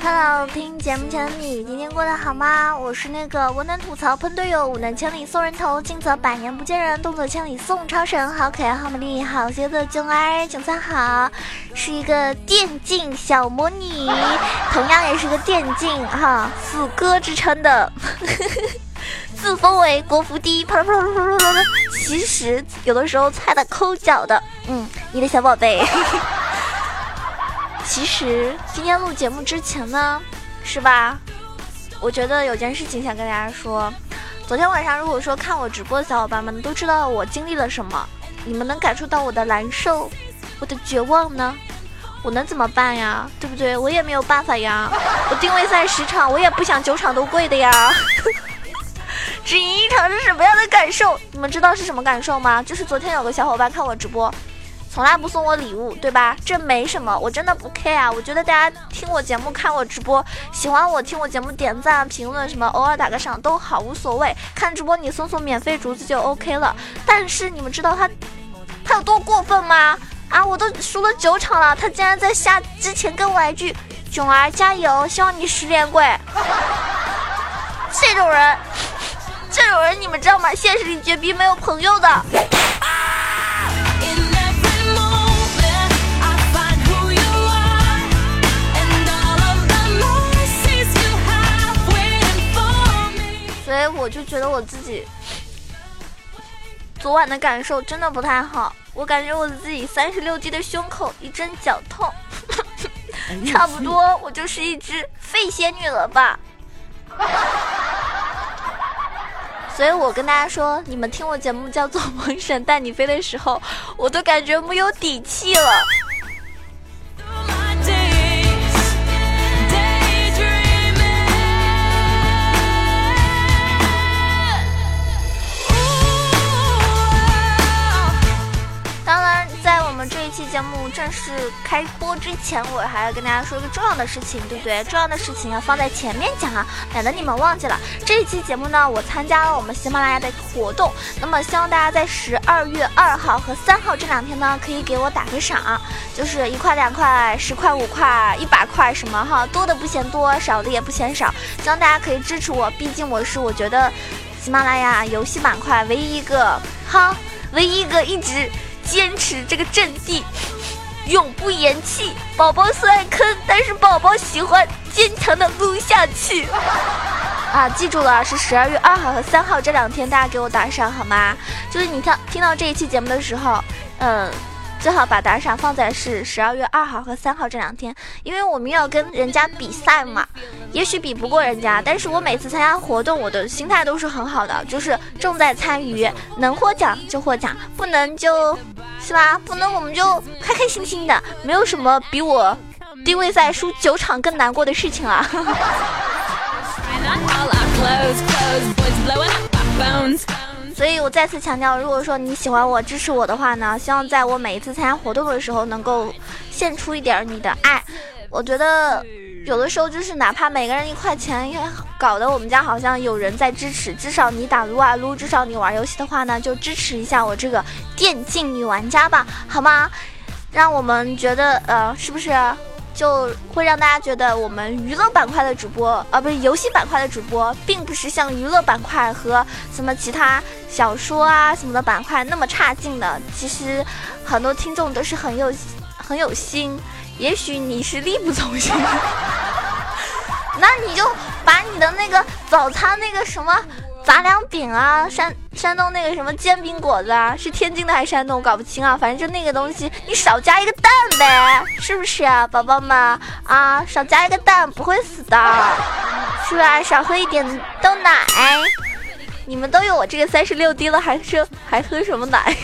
Hello，听节目前的你，今天过得好吗？我是那个我能吐槽喷队友，武能千里送人头，近则百年不见人，动作千里送超神，好可爱，好美丽，好邪的囧儿，囧三好，是一个电竞小魔女，同样也是个电竞哈死歌之称的，自封为国服第一，啪啦啪啦啪啪，其实有的时候菜的抠脚的，嗯，你的小宝贝。其实今天录节目之前呢，是吧？我觉得有件事情想跟大家说。昨天晚上如果说看我直播的小伙伴们都知道我经历了什么，你们能感受到我的难受，我的绝望呢？我能怎么办呀？对不对？我也没有办法呀。我定位赛十场，我也不想九场都跪的呀。只赢一场是什么样的感受？你们知道是什么感受吗？就是昨天有个小伙伴看我直播。从来不送我礼物，对吧？这没什么，我真的不 care 啊。我觉得大家听我节目、看我直播，喜欢我听我节目，点赞、评论什么，偶尔打个赏都好，无所谓。看直播你送送免费竹子就 OK 了。但是你们知道他他有多过分吗？啊，我都输了九场了，他竟然在下之前跟我来句“囧儿加油，希望你十连跪”。这种人，这种人你们知道吗？现实里绝逼没有朋友的。所以我就觉得我自己昨晚的感受真的不太好，我感觉我自己三十六计的胸口一阵绞痛，差不多我就是一只废仙女了吧。所以我跟大家说，你们听我节目叫做《萌神带你飞》的时候，我都感觉没有底气了。节目正式开播之前，我还要跟大家说一个重要的事情，对不对？重要的事情要放在前面讲啊，免得你们忘记了。这一期节目呢，我参加了我们喜马拉雅的活动，那么希望大家在十二月二号和三号这两天呢，可以给我打个赏，就是一块、两块、十块、五块、一百块什么哈，多的不嫌多，少的也不嫌少。希望大家可以支持我，毕竟我是我觉得喜马拉雅游戏板块唯一一个哈，唯一一个一直。坚持这个阵地，永不言弃。宝宝虽然坑，但是宝宝喜欢坚强的撸下去。啊，记住了，是十二月二号和三号这两天，大家给我打赏好吗？就是你听听到这一期节目的时候，嗯。最好把打赏放在是十二月二号和三号这两天，因为我们要跟人家比赛嘛。也许比不过人家，但是我每次参加活动，我的心态都是很好的，就是重在参与，能获奖就获奖，不能就是吧？不能我们就开开心心的，没有什么比我定位赛输九场更难过的事情了。所以我再次强调，如果说你喜欢我、支持我的话呢，希望在我每一次参加活动的时候，能够献出一点你的爱。我觉得有的时候就是哪怕每个人一块钱，也搞得我们家好像有人在支持。至少你打撸啊撸，至少你玩游戏的话呢，就支持一下我这个电竞女玩家吧，好吗？让我们觉得，呃，是不是？就会让大家觉得我们娱乐板块的主播，啊，不是游戏板块的主播，并不是像娱乐板块和什么其他小说啊什么的板块那么差劲的。其实很多听众都是很有很有心，也许你是力不从心，那你就把你的那个早餐那个什么。杂粮饼啊，山山东那个什么煎饼果子啊，是天津的还是山东？搞不清啊，反正就那个东西，你少加一个蛋呗，是不是啊，宝宝们啊？少加一个蛋不会死的，是吧？少喝一点豆奶。你们都有我这个三十六 D 了，还是还喝什么奶？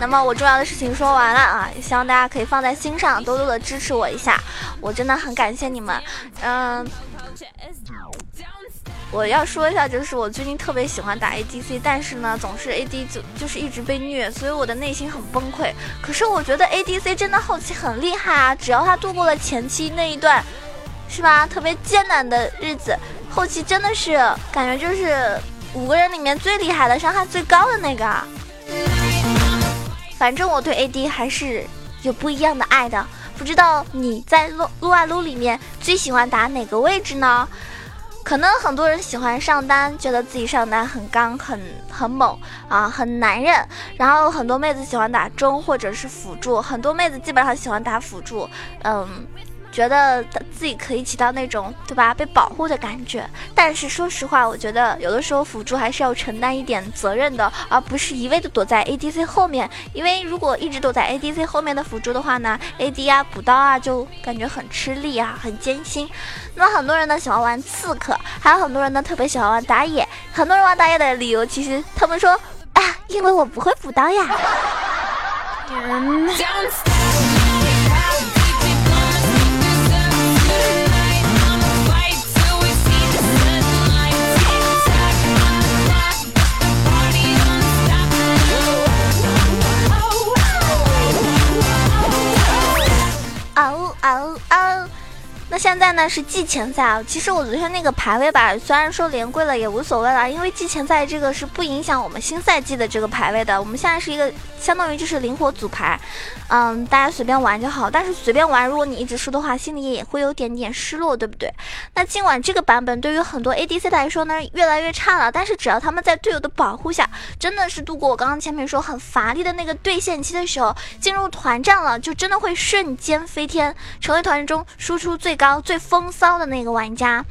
那么我重要的事情说完了啊，希望大家可以放在心上，多多的支持我一下，我真的很感谢你们，嗯。我要说一下，就是我最近特别喜欢打 ADC，但是呢，总是 AD 就就是一直被虐，所以我的内心很崩溃。可是我觉得 ADC 真的后期很厉害啊，只要他度过了前期那一段，是吧？特别艰难的日子，后期真的是感觉就是五个人里面最厉害的，伤害最高的那个。反正我对 AD 还是有不一样的爱的。不知道你在撸撸啊撸里面最喜欢打哪个位置呢？可能很多人喜欢上单，觉得自己上单很刚、很很猛啊，很男人。然后很多妹子喜欢打中或者是辅助，很多妹子基本上喜欢打辅助，嗯。觉得自己可以起到那种对吧被保护的感觉，但是说实话，我觉得有的时候辅助还是要承担一点责任的，而不是一味的躲在 ADC 后面。因为如果一直躲在 ADC 后面的辅助的话呢，AD 啊补刀啊就感觉很吃力啊，很艰辛。那么很多人呢喜欢玩刺客，还有很多人呢特别喜欢玩打野。很多人玩打野的理由，其实他们说啊，因为我不会补刀呀。哦那现在呢是季前赛啊。其实我昨天那个排位吧，虽然说连跪了也无所谓了，因为季前赛这个是不影响我们新赛季的这个排位的。我们现在是一个。相当于就是灵活组牌，嗯，大家随便玩就好。但是随便玩，如果你一直输的话，心里也会有点点失落，对不对？那尽管这个版本对于很多 ADC 来说呢，越来越差了。但是只要他们在队友的保护下，真的是度过我刚刚前面说很乏力的那个对线期的时候，进入团战了，就真的会瞬间飞天，成为团战中输出最高、最风骚的那个玩家。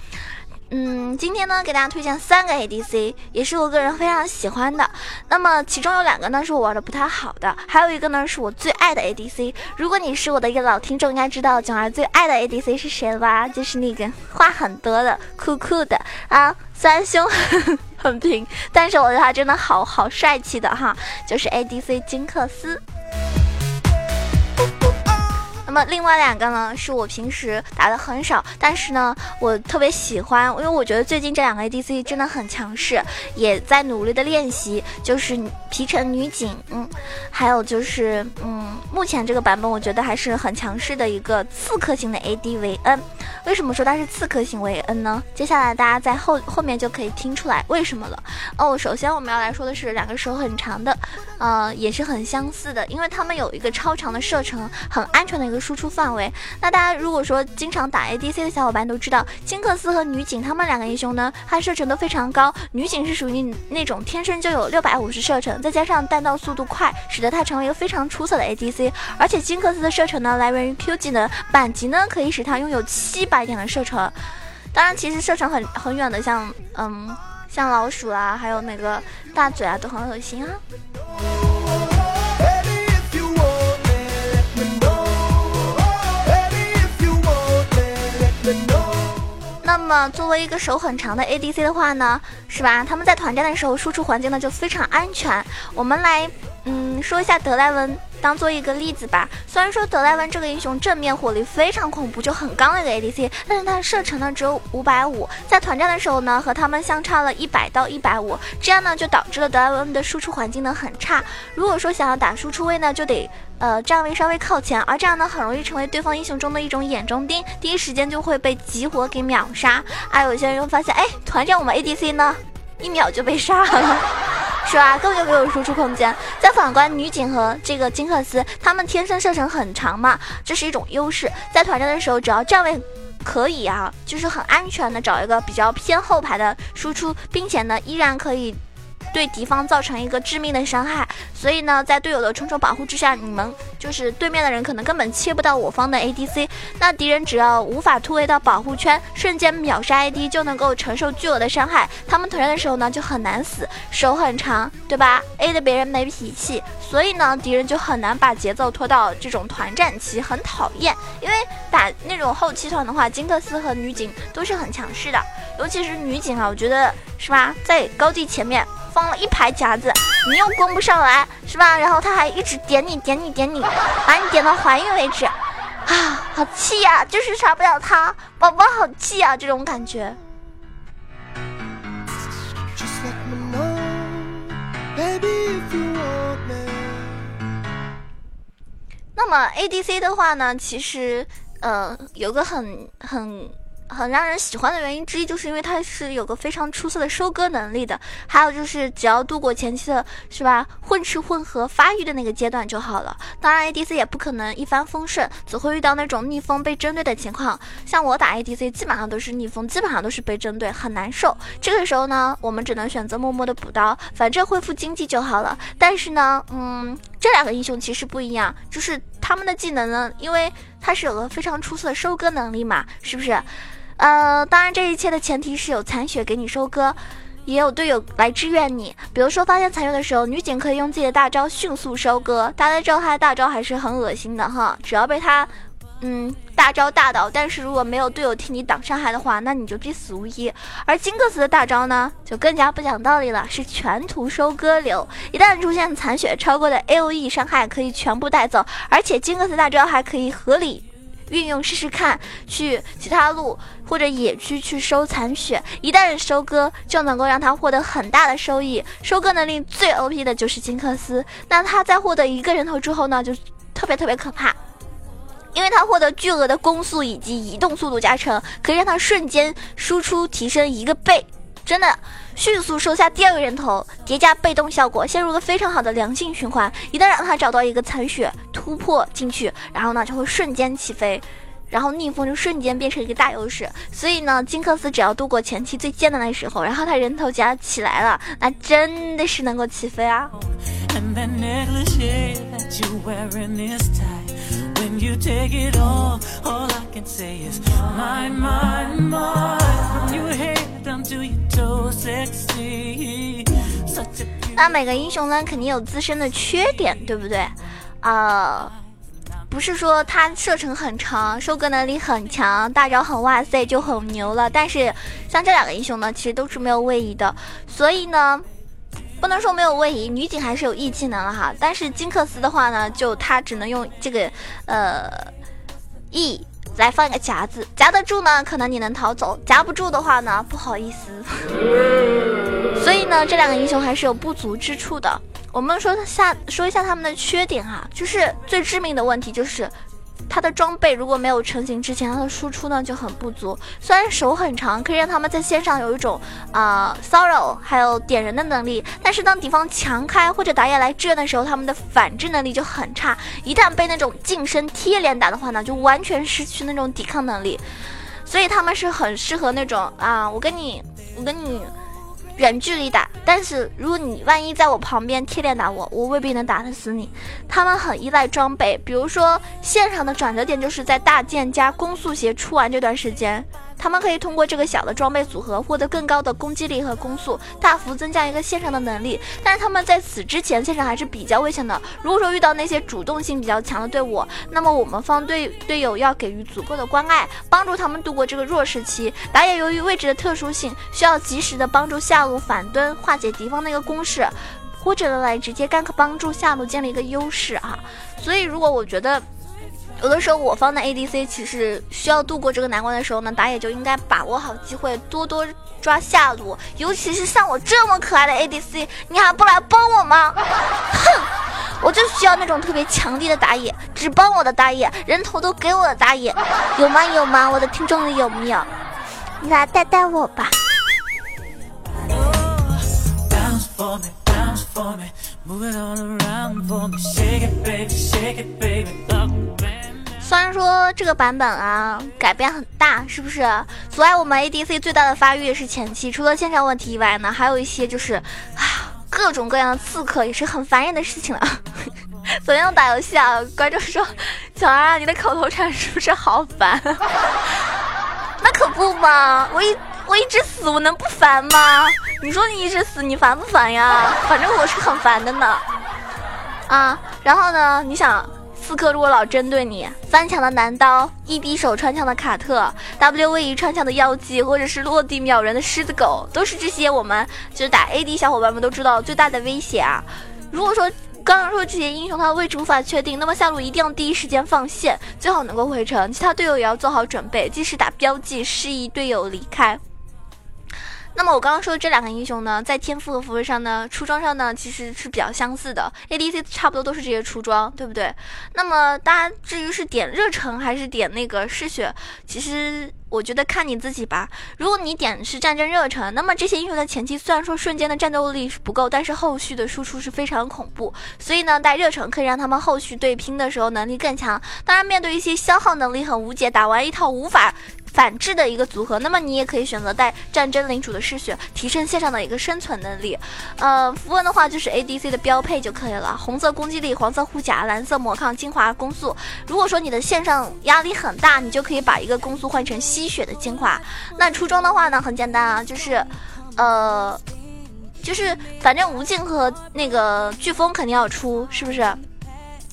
嗯，今天呢，给大家推荐三个 ADC，也是我个人非常喜欢的。那么其中有两个呢是我玩的不太好的，还有一个呢是我最爱的 ADC。如果你是我的一个老听众，应该知道囧儿最爱的 ADC 是谁了吧？就是那个话很多的酷酷的啊，虽然胸很平，但是我觉得他真的好好帅气的哈，就是 ADC 金克斯。那么另外两个呢，是我平时打的很少，但是呢，我特别喜欢，因为我觉得最近这两个 ADC 真的很强势，也在努力的练习，就是皮城女警，嗯，还有就是嗯，目前这个版本我觉得还是很强势的一个刺客型的 AD 维恩。为什么说它是刺客型维恩呢？接下来大家在后后面就可以听出来为什么了。哦，首先我们要来说的是两个手很长的，呃，也是很相似的，因为他们有一个超长的射程，很安全的一个输出范围。那大家如果说经常打 ADC 的小伙伴都知道，金克斯和女警他们两个英雄呢，它射程都非常高。女警是属于那种天生就有六百五十射程，再加上弹道速度快，使得它成为一个非常出色的 ADC。而且金克斯的射程呢，来源于 Q 技能，满级呢可以使它拥有七。百点的射程，当然，其实射程很很远的，像嗯，像老鼠啊，还有那个大嘴啊，都很恶心啊。么，作为一个手很长的 ADC 的话呢，是吧？他们在团战的时候，输出环境呢就非常安全。我们来嗯说一下德莱文。当做一个例子吧，虽然说德莱文这个英雄正面火力非常恐怖，就很刚的一个 ADC，但是他的射程呢只有五百五，在团战的时候呢和他们相差了一百到一百五，这样呢就导致了德莱文的输出环境呢很差。如果说想要打输出位呢，就得呃站位稍微靠前，而这样呢很容易成为对方英雄中的一种眼中钉，第一时间就会被集火给秒杀。啊，有些人又发现，哎，团战我们 ADC 呢一秒就被杀了。是吧？根本就没有输出空间。再反观女警和这个金克斯，他们天生射程很长嘛，这是一种优势。在团战的时候，只要站位可以啊，就是很安全的找一个比较偏后排的输出，并且呢，依然可以。对敌方造成一个致命的伤害，所以呢，在队友的重重保护之下，你们就是对面的人可能根本切不到我方的 ADC。那敌人只要无法突围到保护圈，瞬间秒杀 AD 就能够承受巨额的伤害。他们团战的时候呢，就很难死，手很长，对吧？A 的别人没脾气，所以呢，敌人就很难把节奏拖到这种团战期，很讨厌。因为打那种后期团的话，金克斯和女警都是很强势的，尤其是女警啊，我觉得是吧，在高地前面。放了一排夹子，你又攻不上来，是吧？然后他还一直点你点你点你，把你点到怀孕为止，啊，好气呀！就是杀不了他，宝宝好气啊！这种感觉。那么 ADC 的话呢，其实呃有个很很。很让人喜欢的原因之一，就是因为他是有个非常出色的收割能力的。还有就是，只要度过前期的，是吧？混吃混喝发育的那个阶段就好了。当然，ADC 也不可能一帆风顺，只会遇到那种逆风被针对的情况。像我打 ADC，基本上都是逆风，基本上都是被针对，很难受。这个时候呢，我们只能选择默默的补刀，反正恢复经济就好了。但是呢，嗯，这两个英雄其实不一样，就是他们的技能呢，因为他是有个非常出色的收割能力嘛，是不是？呃，当然，这一切的前提是有残血给你收割，也有队友来支援你。比如说发现残血的时候，女警可以用自己的大招迅速收割。大家知道他的大招还是很恶心的哈，只要被他，嗯，大招大倒，但是如果没有队友替你挡伤害的话，那你就必死无疑。而金克斯的大招呢，就更加不讲道理了，是全图收割流。一旦出现残血超过的 A O E 伤害，可以全部带走，而且金克斯大招还可以合理。运用试试看，去其他路或者野区去收残血，一旦收割就能够让他获得很大的收益。收割能力最 OP 的就是金克斯，那他在获得一个人头之后呢，就特别特别可怕，因为他获得巨额的攻速以及移动速度加成，可以让他瞬间输出提升一个倍。真的迅速收下第二个人头，叠加被动效果，陷入了非常好的良性循环。一旦让他找到一个残血突破进去，然后呢就会瞬间起飞，然后逆风就瞬间变成一个大优势。所以呢，金克斯只要度过前期最艰难的时候，然后他人头夹起来了，那真的是能够起飞啊！那每个英雄呢，肯定有自身的缺点，对不对？啊，不是说他射程很长，收割能力很强，大招很哇塞就很牛了。但是像这两个英雄呢，其实都是没有位移的，所以呢，不能说没有位移，女警还是有 E 技能了哈。但是金克斯的话呢，就他只能用这个呃 E。来放一个夹子，夹得住呢，可能你能逃走；夹不住的话呢，不好意思。所以呢，这两个英雄还是有不足之处的。我们说下说一下他们的缺点哈，就是最致命的问题就是。他的装备如果没有成型之前，他的输出呢就很不足。虽然手很长，可以让他们在线上有一种啊骚扰还有点人的能力，但是当敌方强开或者打野来支援的时候，他们的反制能力就很差。一旦被那种近身贴脸打的话呢，就完全失去那种抵抗能力。所以他们是很适合那种啊，我跟你，我跟你。远距离打，但是如果你万一在我旁边贴脸打我，我未必能打得死你。他们很依赖装备，比如说线上的转折点就是在大剑加攻速鞋出完这段时间。他们可以通过这个小的装备组合获得更高的攻击力和攻速，大幅增加一个线上的能力。但是他们在此之前线上还是比较危险的。如果说遇到那些主动性比较强的队伍，那么我们方队队友要给予足够的关爱，帮助他们度过这个弱势期。打野由于位置的特殊性，需要及时的帮助下路反蹲，化解敌方那个攻势，或者来直接 gank 帮助下路建立一个优势啊。所以如果我觉得。有的时候我方的 ADC 其实需要度过这个难关的时候呢，打野就应该把握好机会，多多抓下路。尤其是像我这么可爱的 ADC，你还不来帮我吗？哼，我就需要那种特别强力的打野，只帮我的打野，人头都给我的打野，有吗？有吗？我的听众里有没有？你来带带我吧。虽然说这个版本啊改变很大，是不是？阻碍我们 ADC 最大的发育是前期，除了线上问题以外呢，还有一些就是啊各种各样的刺客也是很烦人的事情了。昨天我打游戏啊，观众说小二你的口头禅是不是好烦？那可不嘛，我一我一直死，我能不烦吗？你说你一直死，你烦不烦呀？反正我是很烦的呢。啊，然后呢，你想？刺客如果老针对你，翻墙的男刀，一匕首穿墙的卡特，W 位移穿墙的妖姬，或者是落地秒人的狮子狗，都是这些我们就是打 AD 小伙伴们都知道最大的威胁啊。如果说刚刚说这些英雄他的位置无法确定，那么下路一定要第一时间放线，最好能够回城，其他队友也要做好准备，即使打标记，示意队友离开。那么我刚刚说的这两个英雄呢，在天赋和符文上呢，出装上呢，其实是比较相似的。ADC 差不多都是这些出装，对不对？那么大家至于是点热诚还是点那个嗜血，其实我觉得看你自己吧。如果你点是战争热忱，那么这些英雄的前期虽然说瞬间的战斗力是不够，但是后续的输出是非常恐怖。所以呢，带热诚可以让他们后续对拼的时候能力更强。当然，面对一些消耗能力很无解，打完一套无法。反制的一个组合，那么你也可以选择带战争领主的嗜血，提升线上的一个生存能力。呃，符文的话就是 ADC 的标配就可以了，红色攻击力、黄色护甲、蓝色魔抗、精华攻速。如果说你的线上压力很大，你就可以把一个攻速换成吸血的精华。那初中的话呢，很简单啊，就是，呃，就是反正无尽和那个飓风肯定要出，是不是？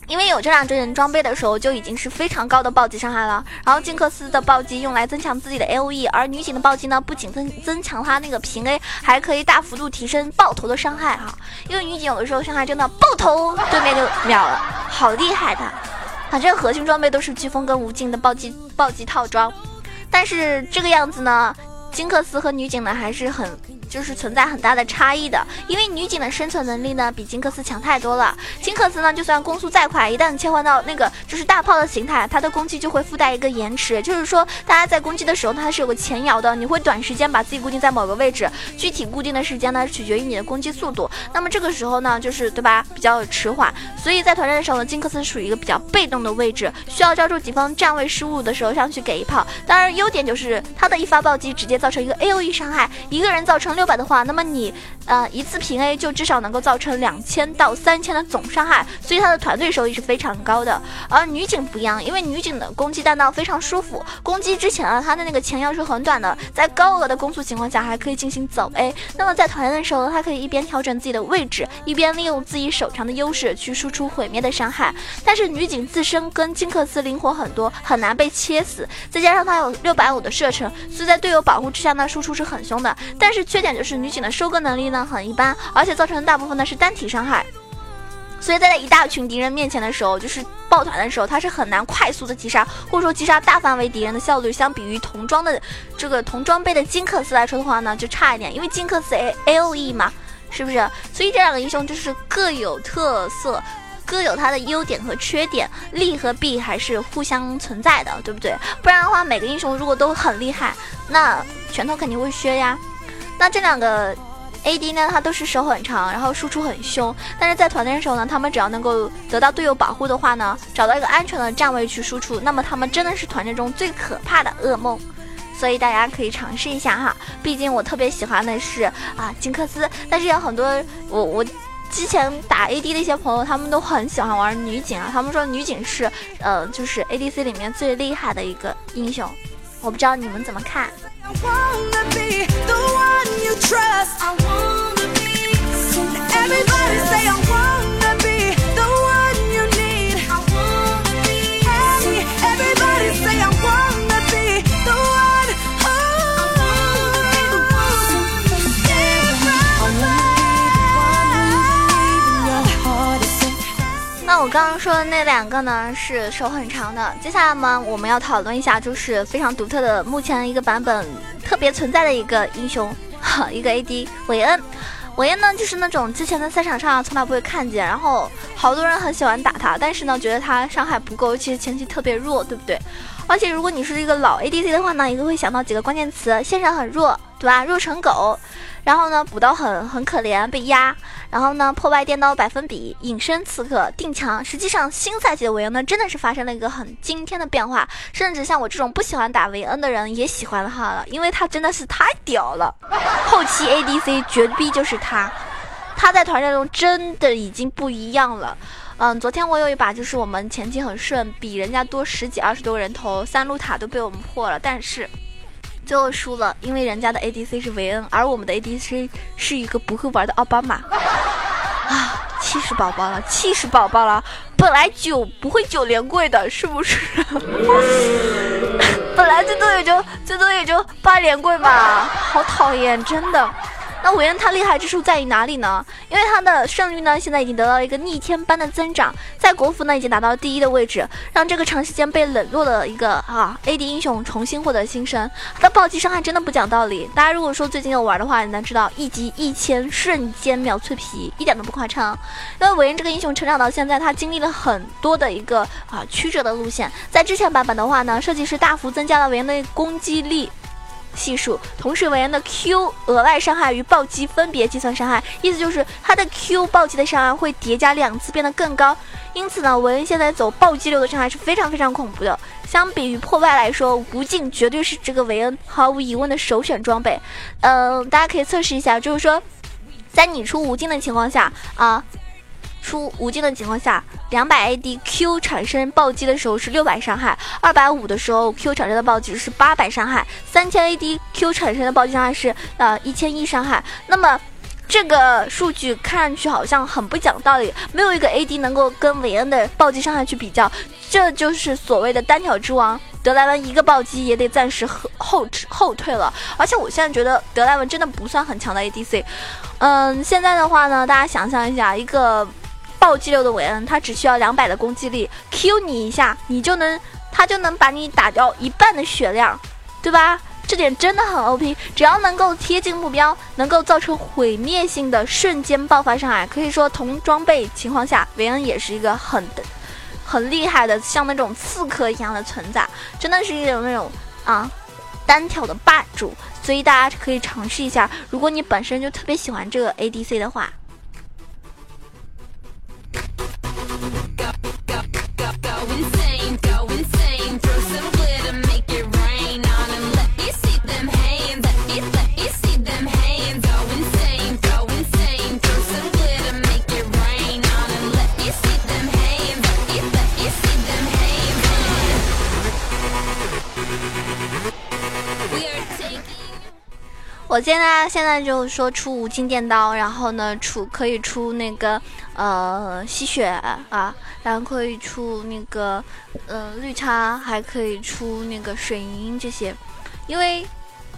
因为有这两件装备的时候，就已经是非常高的暴击伤害了。然后金克斯的暴击用来增强自己的 A O E，而女警的暴击呢，不仅增增强她那个平 A，还可以大幅度提升爆头的伤害哈。因为女警有的时候伤害真的爆头，对面就秒了，好厉害的。反正核心装备都是飓风跟无尽的暴击暴击套装，但是这个样子呢，金克斯和女警呢还是很。就是存在很大的差异的，因为女警的生存能力呢比金克斯强太多了。金克斯呢，就算攻速再快，一旦切换到那个就是大炮的形态，它的攻击就会附带一个延迟，就是说大家在攻击的时候，它是有个前摇的，你会短时间把自己固定在某个位置，具体固定的时间呢取决于你的攻击速度。那么这个时候呢，就是对吧，比较迟缓。所以在团战的时候呢，金克斯属于一个比较被动的位置，需要抓住敌方站位失误的时候上去给一炮。当然优点就是它的一发暴击直接造成一个 A O E 伤害，一个人造成。六百的话，那么你呃一次平 A 就至少能够造成两千到三千的总伤害，所以它的团队收益是非常高的。而女警不一样，因为女警的攻击弹道非常舒服，攻击之前啊，它的那个前摇是很短的，在高额的攻速情况下还可以进行走 A。那么在团战的时候呢，它可以一边调整自己的位置，一边利用自己手长的优势去输出毁灭的伤害。但是女警自身跟金克斯灵活很多，很难被切死，再加上她有六百五的射程，所以在队友保护之下呢，输出是很凶的。但是缺点。就是女警的收割能力呢很一般，而且造成的大部分呢是单体伤害，所以在一大群敌人面前的时候，就是抱团的时候，它是很难快速的击杀，或者说击杀大范围敌人的效率，相比于同装的这个同装备的金克斯来说的话呢，就差一点，因为金克斯 A A O E 嘛，是不是？所以这两个英雄就是各有特色，各有它的优点和缺点，利和弊还是互相存在的，对不对？不然的话，每个英雄如果都很厉害，那拳头肯定会削呀。那这两个 AD 呢，它都是手很长，然后输出很凶，但是在团战的时候呢，他们只要能够得到队友保护的话呢，找到一个安全的站位去输出，那么他们真的是团战中最可怕的噩梦，所以大家可以尝试一下哈。毕竟我特别喜欢的是啊金克斯，但是有很多我我之前打 AD 的一些朋友，他们都很喜欢玩女警啊，他们说女警是呃就是 ADC 里面最厉害的一个英雄，我不知道你们怎么看。刚刚说的那两个呢，是手很长的。接下来呢，我们要讨论一下，就是非常独特的，目前一个版本特别存在的一个英雄。一个 AD 韦恩，韦恩呢就是那种之前在赛场上从来不会看见，然后好多人很喜欢打他，但是呢觉得他伤害不够，其实前期特别弱，对不对？而且如果你是一个老 ADC 的话呢，一定会想到几个关键词：线上很弱，对吧？弱成狗。然后呢，补刀很很可怜，被压。然后呢，破败电刀百分比，隐身刺客，定强。实际上，新赛季的维恩呢，真的是发生了一个很惊天的变化，甚至像我这种不喜欢打维恩的人也喜欢他了，因为他真的是太屌了。后期 ADC 绝逼就是他，他在团战中真的已经不一样了。嗯，昨天我有一把，就是我们前期很顺，比人家多十几二十多个人头，三路塔都被我们破了，但是。最后输了，因为人家的 ADC 是维恩，而我们的 ADC 是一个不会玩的奥巴马。啊，气死宝宝了，气死宝宝了！本来九不会九连跪的，是不是？本来最多也就最多也就八连跪吧，好讨厌，真的。那韦恩他厉害之处在于哪里呢？因为他的胜率呢现在已经得到一个逆天般的增长，在国服呢已经达到第一的位置，让这个长时间被冷落的一个啊 AD 英雄重新获得新生。他的暴击伤害真的不讲道理，大家如果说最近有玩的话，你能知道一击一千瞬间秒脆皮，一点都不夸张。因为韦恩这个英雄成长到现在，他经历了很多的一个啊曲折的路线，在之前版本的话呢，设计师大幅增加了韦恩的攻击力。系数，同时韦恩的 Q 额外伤害与暴击分别计算伤害，意思就是他的 Q 暴击的伤害会叠加两次变得更高。因此呢，韦恩现在走暴击流的伤害是非常非常恐怖的。相比于破败来说，无尽绝对是这个韦恩毫无疑问的首选装备。嗯，大家可以测试一下，就是说，在你出无尽的情况下啊。出无尽的情况下，两百 AD Q 产生暴击的时候是六百伤害，二百五的时候 Q 产生的暴击是八百伤害，三千 AD Q 产生的暴击伤害是呃一千一伤害。那么这个数据看上去好像很不讲道理，没有一个 AD 能够跟韦恩的暴击伤害去比较，这就是所谓的单挑之王德莱文一个暴击也得暂时后后后退了。而且我现在觉得德莱文真的不算很强的 ADC。嗯，现在的话呢，大家想象一下一个。暴击流的韦恩，他只需要两百的攻击力，Q 你一下，你就能，他就能把你打掉一半的血量，对吧？这点真的很 OP，只要能够贴近目标，能够造成毁灭性的瞬间爆发伤害，可以说同装备情况下，韦恩也是一个很、很厉害的，像那种刺客一样的存在，真的是一种那种啊单挑的霸主，所以大家可以尝试一下，如果你本身就特别喜欢这个 ADC 的话。我现在现在就是说出无尽电刀，然后呢出可以出那个呃吸血啊，然后可以出那个呃绿叉，还可以出那个水银这些。因为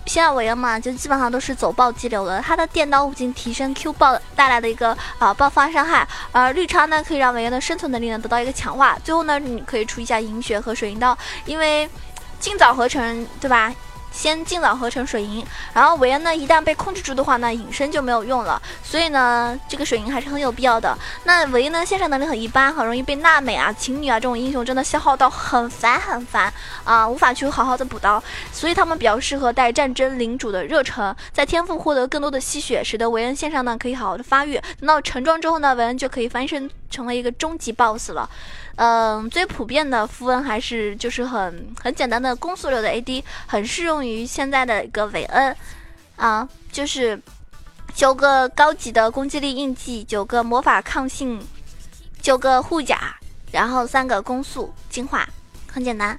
现在韦恩嘛，就基本上都是走暴击流的，他的电刀无尽提升 Q 爆带来的一个啊爆发伤害，而绿叉呢可以让韦恩的生存能力呢得到一个强化。最后呢，你可以出一下银血和水银刀，因为尽早合成，对吧？先尽早合成水银，然后维恩呢，一旦被控制住的话呢，隐身就没有用了。所以呢，这个水银还是很有必要的。那维恩呢，线上能力很一般，很容易被娜美啊、琴女啊这种英雄真的消耗到很烦很烦啊，无法去好好的补刀。所以他们比较适合带战争领主的热忱，在天赋获得更多的吸血，使得维恩线上呢可以好好的发育。等到成装之后呢，维恩就可以翻身成为一个终极 BOSS 了。嗯，最普遍的符文还是就是很很简单的攻速流的 AD，很适用于现在的一个韦恩啊，就是九个高级的攻击力印记，九个魔法抗性，九个护甲，然后三个攻速进化，很简单。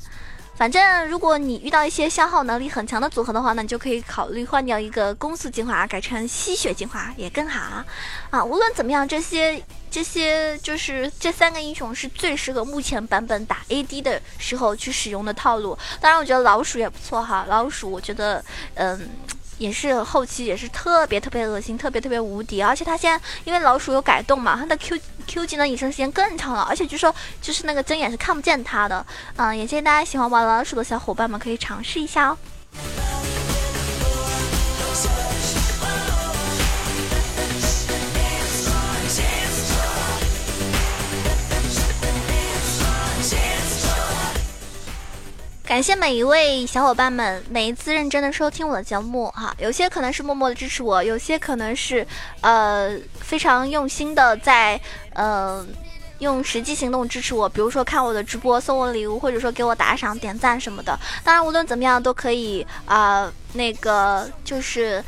反正如果你遇到一些消耗能力很强的组合的话，那你就可以考虑换掉一个攻速精华，改成吸血精华也更好啊。无论怎么样，这些。这些就是这三个英雄是最适合目前版本打 AD 的时候去使用的套路。当然，我觉得老鼠也不错哈。老鼠，我觉得，嗯，也是后期也是特别特别恶心，特别特别无敌。而且他现在因为老鼠有改动嘛，他的 Q Q 技能隐身时间更长了。而且据说就是那个睁眼是看不见他的。嗯，也建议大家喜欢玩老鼠的小伙伴们可以尝试一下哦。感谢每一位小伙伴们每一次认真的收听我的节目哈，有些可能是默默的支持我，有些可能是呃非常用心的在呃用实际行动支持我，比如说看我的直播送我礼物，或者说给我打赏点赞什么的。当然无论怎么样都可以啊，那个就是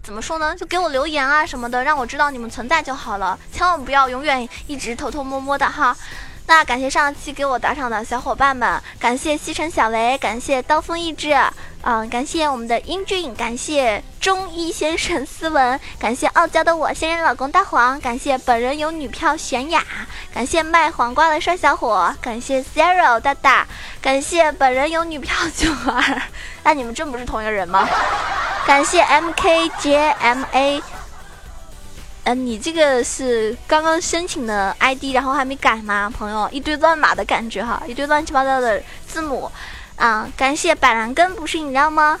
怎么说呢，就给我留言啊什么的，让我知道你们存在就好了，千万不要永远一直偷偷摸摸的哈。那感谢上期给我打赏的小伙伴们，感谢西城小雷，感谢刀锋意志，嗯，感谢我们的英俊，感谢中医先生斯文，感谢傲娇的我现任老公大黄，感谢本人有女票玄雅，感谢卖黄瓜的帅小伙，感谢 Zero 大大，感谢本人有女票九儿，那你们真不是同一个人吗？感谢 MKJMA。嗯，你这个是刚刚申请的 ID，然后还没改吗，朋友？一堆乱码的感觉哈，一堆乱七八糟的字母啊！感谢板蓝根不是饮料吗？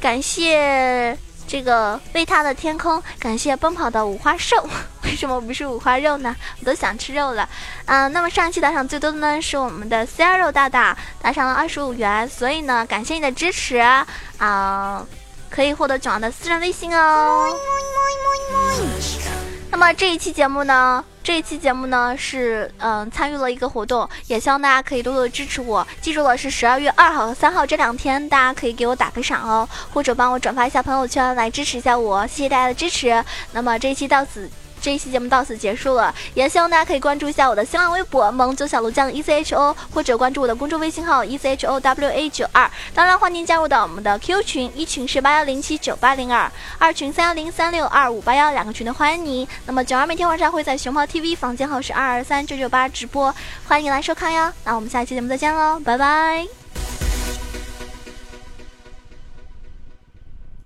感谢这个为他的天空，感谢奔跑的五花兽，为什么不是五花肉呢？我都想吃肉了。嗯，那么上期打赏最多的呢是我们的 C R 肉大大，打赏了二十五元，所以呢，感谢你的支持啊，可以获得囧儿的私人微信哦。那么这一期节目呢，这一期节目呢是嗯参与了一个活动，也希望大家可以多多支持我。记住了，是十二月二号和三号这两天，大家可以给我打个赏哦，或者帮我转发一下朋友圈来支持一下我，谢谢大家的支持。那么这一期到此。这一期节目到此结束了，也希望大家可以关注一下我的新浪微博萌九小鹿酱 E C H O，或者关注我的公众微信号 E C H O W A 九二。当然，欢迎加入到我们的 Q 群，一群是八幺零七九八零二，二群三幺零三六二五八幺，两个群的欢迎你。那么九儿每天晚上会在熊猫 TV 房间号是二二三九九八直播，欢迎你来收看哟。那我们下期节目再见喽，拜拜。